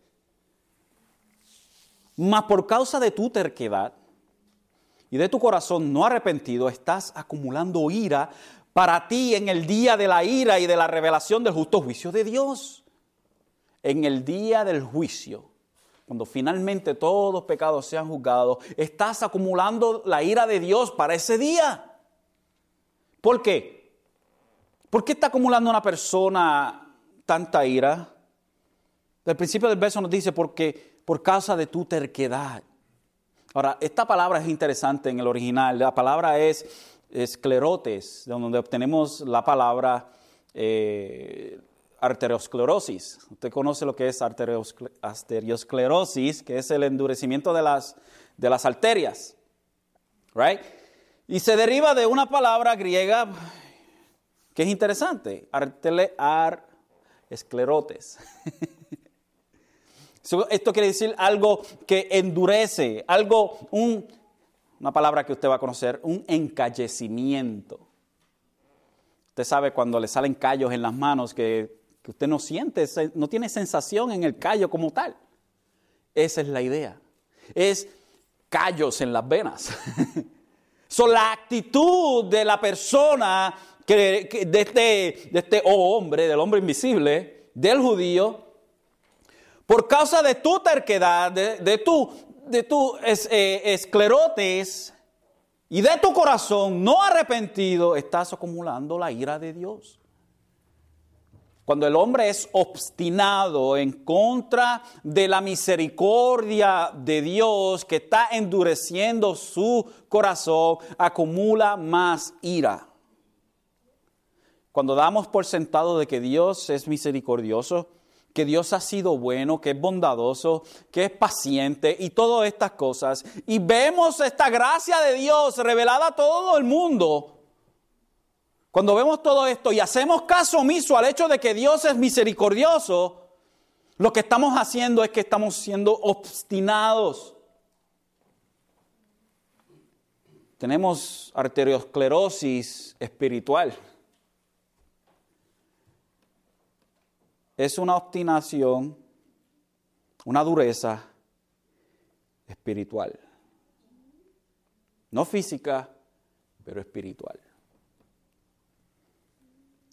Mas por causa de tu terquedad y de tu corazón no arrepentido, estás acumulando ira para ti en el día de la ira y de la revelación del justo juicio de Dios. En el día del juicio, cuando finalmente todos los pecados sean juzgados, estás acumulando la ira de Dios para ese día. ¿Por qué? ¿Por qué está acumulando una persona tanta ira? Del principio del verso nos dice, porque por causa de tu terquedad. Ahora, esta palabra es interesante en el original. La palabra es esclerotes, de donde obtenemos la palabra eh, arteriosclerosis. Usted conoce lo que es arteriosclerosis, que es el endurecimiento de las, de las arterias. Right? Y se deriva de una palabra griega que es interesante, artele, ar, esclerotes. Esto quiere decir algo que endurece, algo, un, una palabra que usted va a conocer, un encallecimiento. Usted sabe cuando le salen callos en las manos que, que usted no siente, no tiene sensación en el callo como tal. Esa es la idea. Es callos en las venas. Son la actitud de la persona que, de, este, de este oh, hombre, del hombre invisible, del judío, por causa de tu terquedad, de, tu, de tu eh, esclerotes y de tu corazón no arrepentido, estás acumulando la ira de Dios. Cuando el hombre es obstinado en contra de la misericordia de Dios que está endureciendo su corazón, acumula más ira. Cuando damos por sentado de que Dios es misericordioso, que Dios ha sido bueno, que es bondadoso, que es paciente y todas estas cosas, y vemos esta gracia de Dios revelada a todo el mundo, cuando vemos todo esto y hacemos caso omiso al hecho de que Dios es misericordioso, lo que estamos haciendo es que estamos siendo obstinados. Tenemos arteriosclerosis espiritual. Es una obstinación, una dureza espiritual. No física, pero espiritual.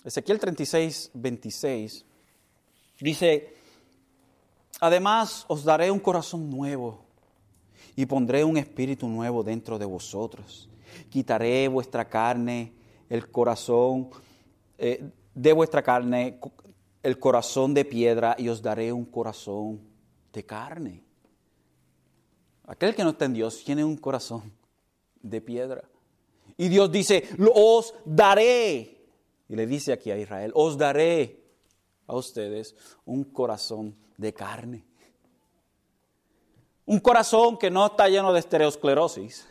Ezequiel 36, 26 dice, además os daré un corazón nuevo y pondré un espíritu nuevo dentro de vosotros. Quitaré vuestra carne, el corazón eh, de vuestra carne, el corazón de piedra y os daré un corazón de carne. Aquel que no está en Dios tiene un corazón de piedra. Y Dios dice, os daré. Y le dice aquí a Israel, os daré a ustedes un corazón de carne. Un corazón que no está lleno de estereosclerosis,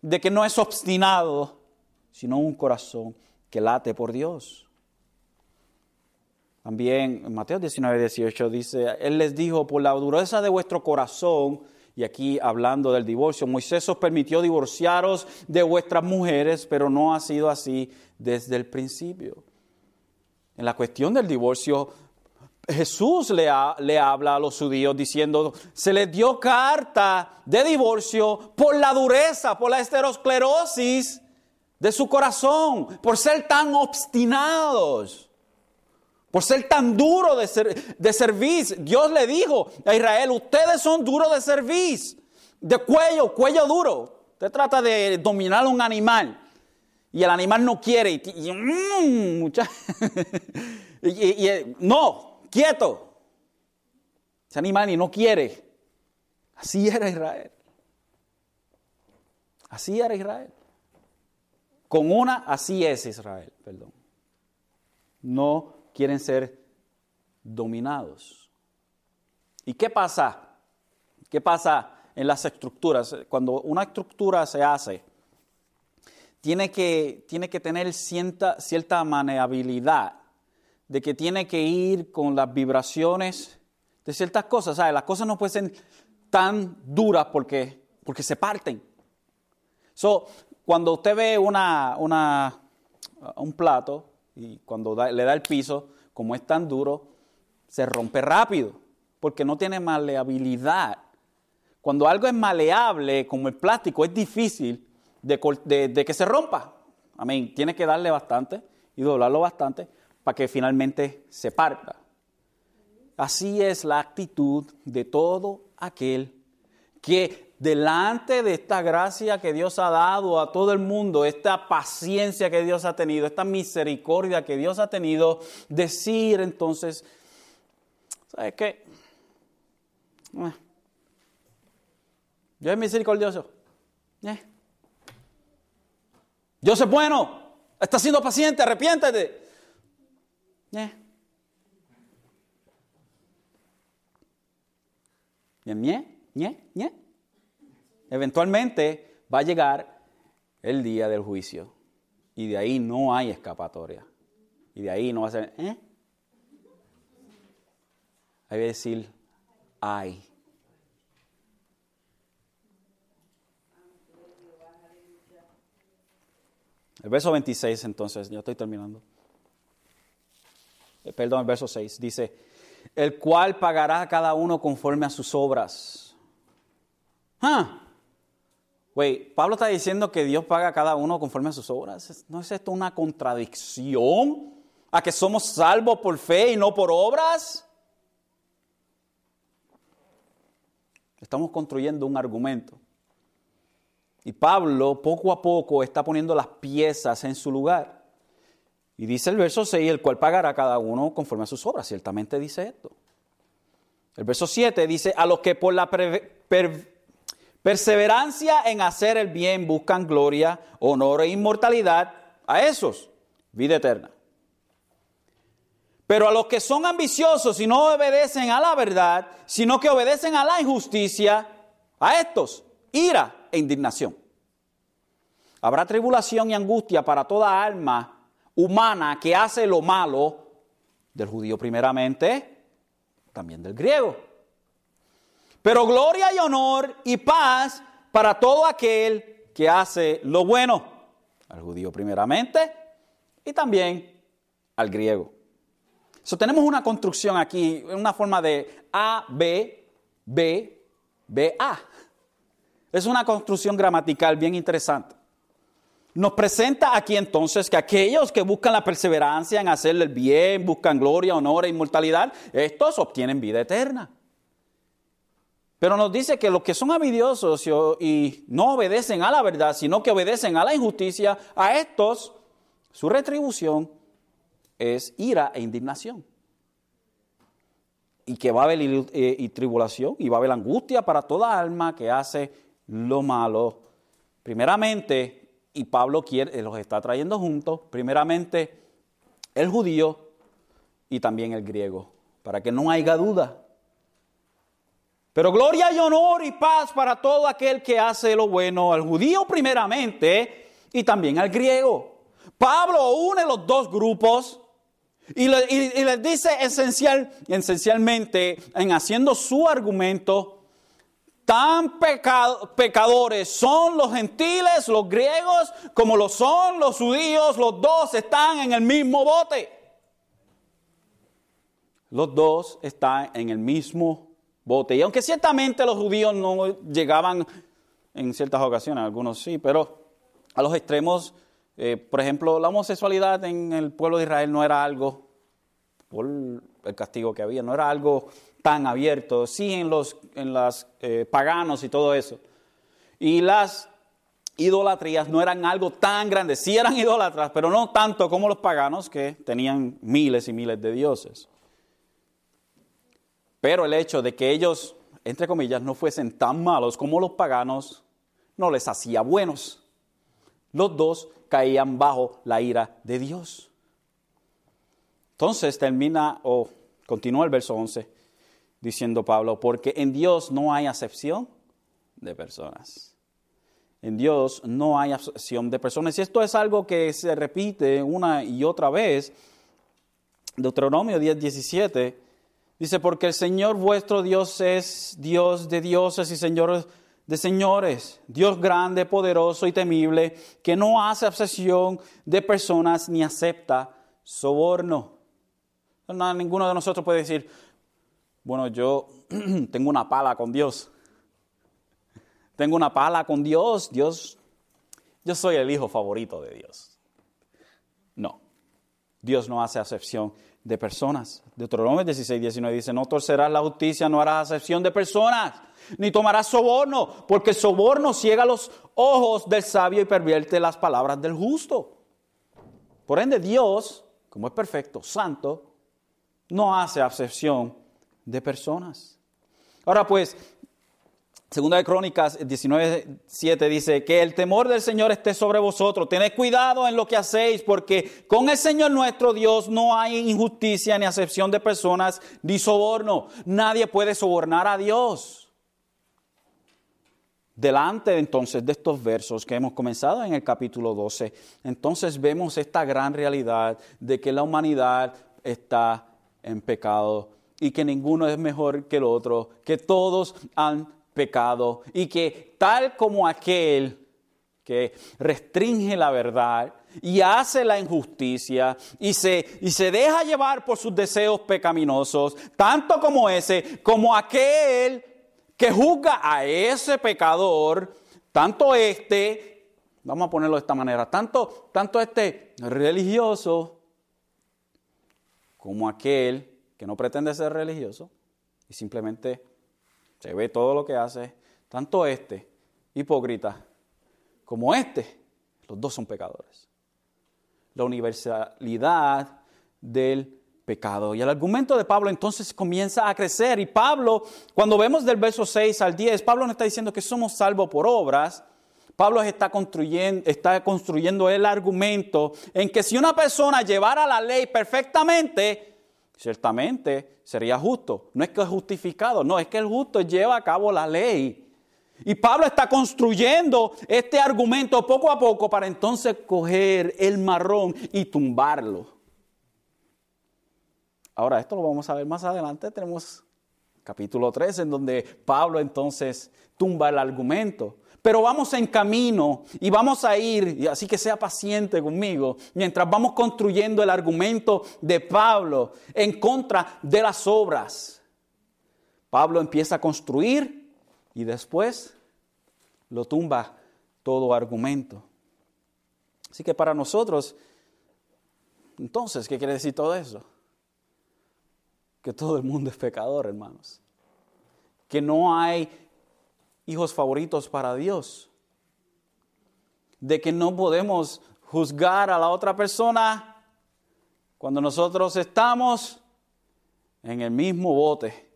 de que no es obstinado, sino un corazón que late por Dios. También Mateo 19, 18 dice, Él les dijo, por la dureza de vuestro corazón y aquí hablando del divorcio, Moisés os permitió divorciaros de vuestras mujeres, pero no ha sido así desde el principio. En la cuestión del divorcio, Jesús le, le, habla a los judíos diciendo, se les dio carta de divorcio por la dureza, por la esterosclerosis de su corazón, por ser tan obstinados por ser tan duro de, ser, de servir. Dios le dijo a Israel, ustedes son duros de servir, de cuello, cuello duro. Usted trata de dominar a un animal y el animal no quiere. Y, mm, no, quieto. Ese animal y no quiere. Así era Israel. Así era Israel. Con una, así es Israel, perdón. No quieren ser dominados. ¿Y qué pasa? ¿Qué pasa en las estructuras? Cuando una estructura se hace, tiene que, tiene que tener cierta, cierta maneabilidad, de que tiene que ir con las vibraciones de ciertas cosas. ¿sabes? Las cosas no pueden ser tan duras porque, porque se parten. Cuando usted ve una, una, un plato, y cuando le da el piso, como es tan duro, se rompe rápido, porque no tiene maleabilidad. Cuando algo es maleable, como el plástico, es difícil de, que se rompa. Amén. Tiene que darle bastante y doblarlo bastante para que finalmente se parta. Así es la actitud de todo aquel que delante de esta gracia que Dios ha dado a todo el mundo, esta paciencia que Dios ha tenido, esta misericordia que Dios ha tenido, decir entonces, ¿sabes qué? Eh, Dios es misericordioso. Eh. Dios es bueno. Está siendo paciente, arrepiéntete. Eh. ¿Ñe? ¿Ñe? ¿Ñe? Eventualmente va a llegar el día del juicio y de ahí no hay escapatoria. Y de ahí no va a ser, ¿eh? Hay que decir, ay. El verso 26, entonces, ya estoy terminando. Eh, perdón, el verso 6 dice, el cual pagará a cada uno conforme a sus obras. ¿Ah? Pablo está diciendo que Dios paga a cada uno conforme a sus obras. ¿No es esto una contradicción? ¿A que somos salvos por fe y no por obras? Estamos construyendo un argumento. Y Pablo poco a poco está poniendo las piezas en su lugar. Y dice el verso 6, el cual pagará a cada uno conforme a sus obras. Ciertamente dice esto. El verso 7 dice, a los que por la Perseverancia en hacer el bien buscan gloria, honor e inmortalidad. A esos, vida eterna. Pero a los que son ambiciosos y no obedecen a la verdad, sino que obedecen a la injusticia, a estos, ira e indignación. Habrá tribulación y angustia para toda alma humana que hace lo malo, del judío primeramente, también del griego. Pero gloria y honor y paz para todo aquel que hace lo bueno, al judío primeramente y también al griego. So, tenemos una construcción aquí, una forma de A, B, B, B, A. Es una construcción gramatical bien interesante. Nos presenta aquí entonces que aquellos que buscan la perseverancia en hacerle el bien, buscan gloria, honor e inmortalidad, estos obtienen vida eterna. Pero nos dice que los que son avidiosos y no obedecen a la verdad, sino que obedecen a la injusticia, a estos, su retribución es ira e indignación. Y que va a haber eh, tribulación y va a haber angustia para toda alma que hace lo malo. Primeramente, y Pablo quiere, los está trayendo juntos, primeramente el judío y también el griego, para que no haya duda. Pero gloria y honor y paz para todo aquel que hace lo bueno, al judío primeramente y también al griego. Pablo une los dos grupos y, les dice esencial, esencialmente, en haciendo su argumento, tan pecadores son los gentiles, los griegos, como lo son los judíos, los dos están en el mismo bote. Los dos están en el mismo Y aunque ciertamente los judíos no llegaban en ciertas ocasiones, algunos sí, pero a los extremos, eh, por ejemplo, la homosexualidad en el pueblo de Israel no era algo, por el castigo que había, no era algo tan abierto, sí en los en eh, paganos y todo eso. Y las idolatrías no eran algo tan grande, sí eran idólatras, pero no tanto como los paganos que tenían miles y miles de dioses. Pero el hecho de que ellos, entre comillas, no fuesen tan malos como los paganos, no les hacía buenos. Los dos caían bajo la ira de Dios. Entonces termina o continúa el verso 11 diciendo Pablo, porque en Dios no hay acepción de personas. En Dios no hay acepción de personas. Y esto es algo que se repite una y otra vez. Deuteronomio 10, 17 dice, porque el Señor vuestro Dios es Dios de dioses y Señor de señores, Dios grande, poderoso y temible, que no hace acepción de personas ni acepta soborno. ninguno de nosotros puede decir, bueno, yo tengo una pala con Dios. Tengo una pala con Dios. Dios, yo soy el hijo favorito de Dios. No, Dios no hace acepción de personas. Deuteronomio 16, 19 dice, no torcerás la justicia, no harás acepción de personas, ni tomarás soborno, porque el soborno ciega los ojos del sabio y pervierte las palabras del justo. Por ende, Dios, como es perfecto, santo, no hace acepción de personas. Ahora pues, Segunda de Crónicas 19.7 dice que el temor del Señor esté sobre vosotros. Tened cuidado en lo que hacéis, porque con el Señor nuestro Dios no hay injusticia ni acepción de personas ni soborno. Nadie puede sobornar a Dios. Delante entonces de estos versos que hemos comenzado en el capítulo 12, entonces vemos esta gran realidad de que la humanidad está en pecado y que ninguno es mejor que el otro, que todos han pecado y que tal como aquel que restringe la verdad y hace la injusticia y se, y se deja llevar por sus deseos pecaminosos, tanto como ese, como aquel que juzga a ese pecador, tanto este, vamos a ponerlo de esta manera, tanto, tanto este religioso como aquel que no pretende ser religioso y simplemente se ve todo lo que hace, tanto este, hipócrita, como este, los dos son pecadores. La universalidad del pecado. Y el argumento de Pablo entonces comienza a crecer. Y Pablo, cuando vemos del verso 6 al 10, Pablo no está diciendo que somos salvos por obras. Pablo está construyendo, está construyendo el argumento en que si una persona llevara la ley perfectamente, ciertamente sería justo. No es que es justificado, no, es que el justo lleva a cabo la ley. Y Pablo está construyendo este argumento poco a poco para entonces coger el marrón y tumbarlo. Ahora, esto lo vamos a ver más adelante. Tenemos capítulo 3 en donde Pablo entonces tumba el argumento. Pero vamos en camino y vamos a ir, así que sea paciente conmigo, mientras vamos construyendo el argumento de Pablo en contra de las obras. Pablo empieza a construir y después lo tumba todo argumento. Así que para nosotros, entonces, ¿qué quiere decir todo eso? Que todo el mundo es pecador, hermanos. Que no hay hijos favoritos para Dios. De que no podemos juzgar a la otra persona cuando nosotros estamos en el mismo bote.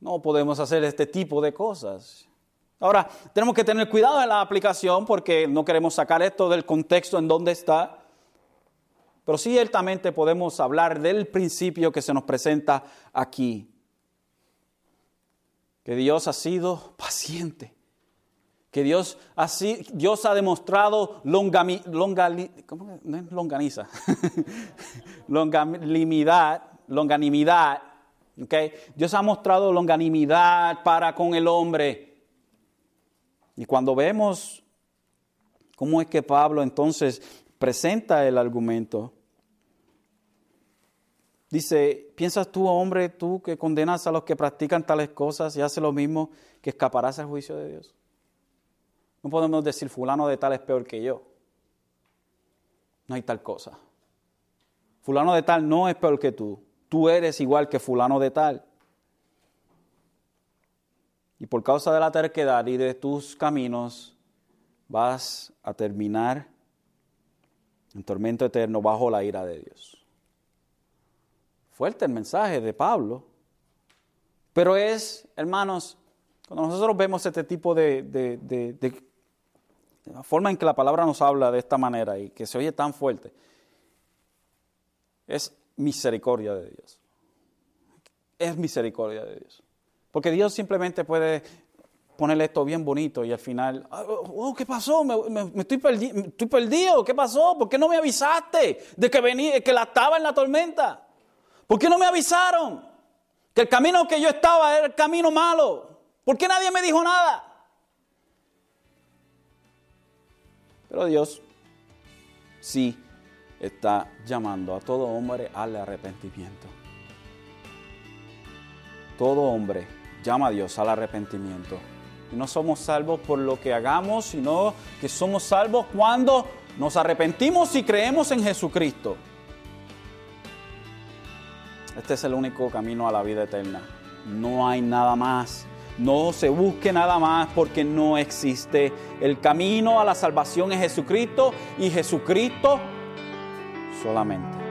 No podemos hacer este tipo de cosas. Ahora, tenemos que tener cuidado en la aplicación porque no queremos sacar esto del contexto en donde está. Pero ciertamente podemos hablar del principio que se nos presenta aquí que Dios ha sido paciente, que Dios ha, Dios ha demostrado longami, ¿cómo no es longaniza? longanimidad, longanimidad, Okay. Dios ha mostrado longanimidad para con el hombre. Y cuando vemos cómo es que Pablo entonces presenta el argumento, dice, ¿piensas tú, hombre, tú que condenas a los que practican tales cosas y haces lo mismo, que escaparás al juicio de Dios? No podemos decir fulano de tal es peor que yo. No hay tal cosa. Fulano de tal no es peor que tú. Tú eres igual que fulano de tal. Y por causa de la terquedad y de tus caminos vas a terminar en tormento eterno bajo la ira de Dios. Fuerte el mensaje de Pablo. Pero es, hermanos, cuando nosotros vemos este tipo de, de la forma en que la palabra nos habla de esta manera y que se oye tan fuerte, es misericordia de Dios. Es misericordia de Dios. Porque Dios simplemente puede ponerle esto bien bonito y al final, oh, ¿qué pasó? Me, estoy, estoy, perdido, ¿qué pasó? ¿Por qué no me avisaste de que, venía, que la estaba en la tormenta? ¿Por qué no me avisaron? Que el camino que yo estaba era el camino malo. ¿Por qué nadie me dijo nada? Pero Dios sí está llamando a todo hombre al arrepentimiento. Todo hombre llama a Dios al arrepentimiento. No somos salvos por lo que hagamos, sino que somos salvos cuando nos arrepentimos y creemos en Jesucristo. Este es el único camino a la vida eterna. No hay nada más. No se busque nada más porque no existe. El camino a la salvación es Jesucristo y Jesucristo solamente.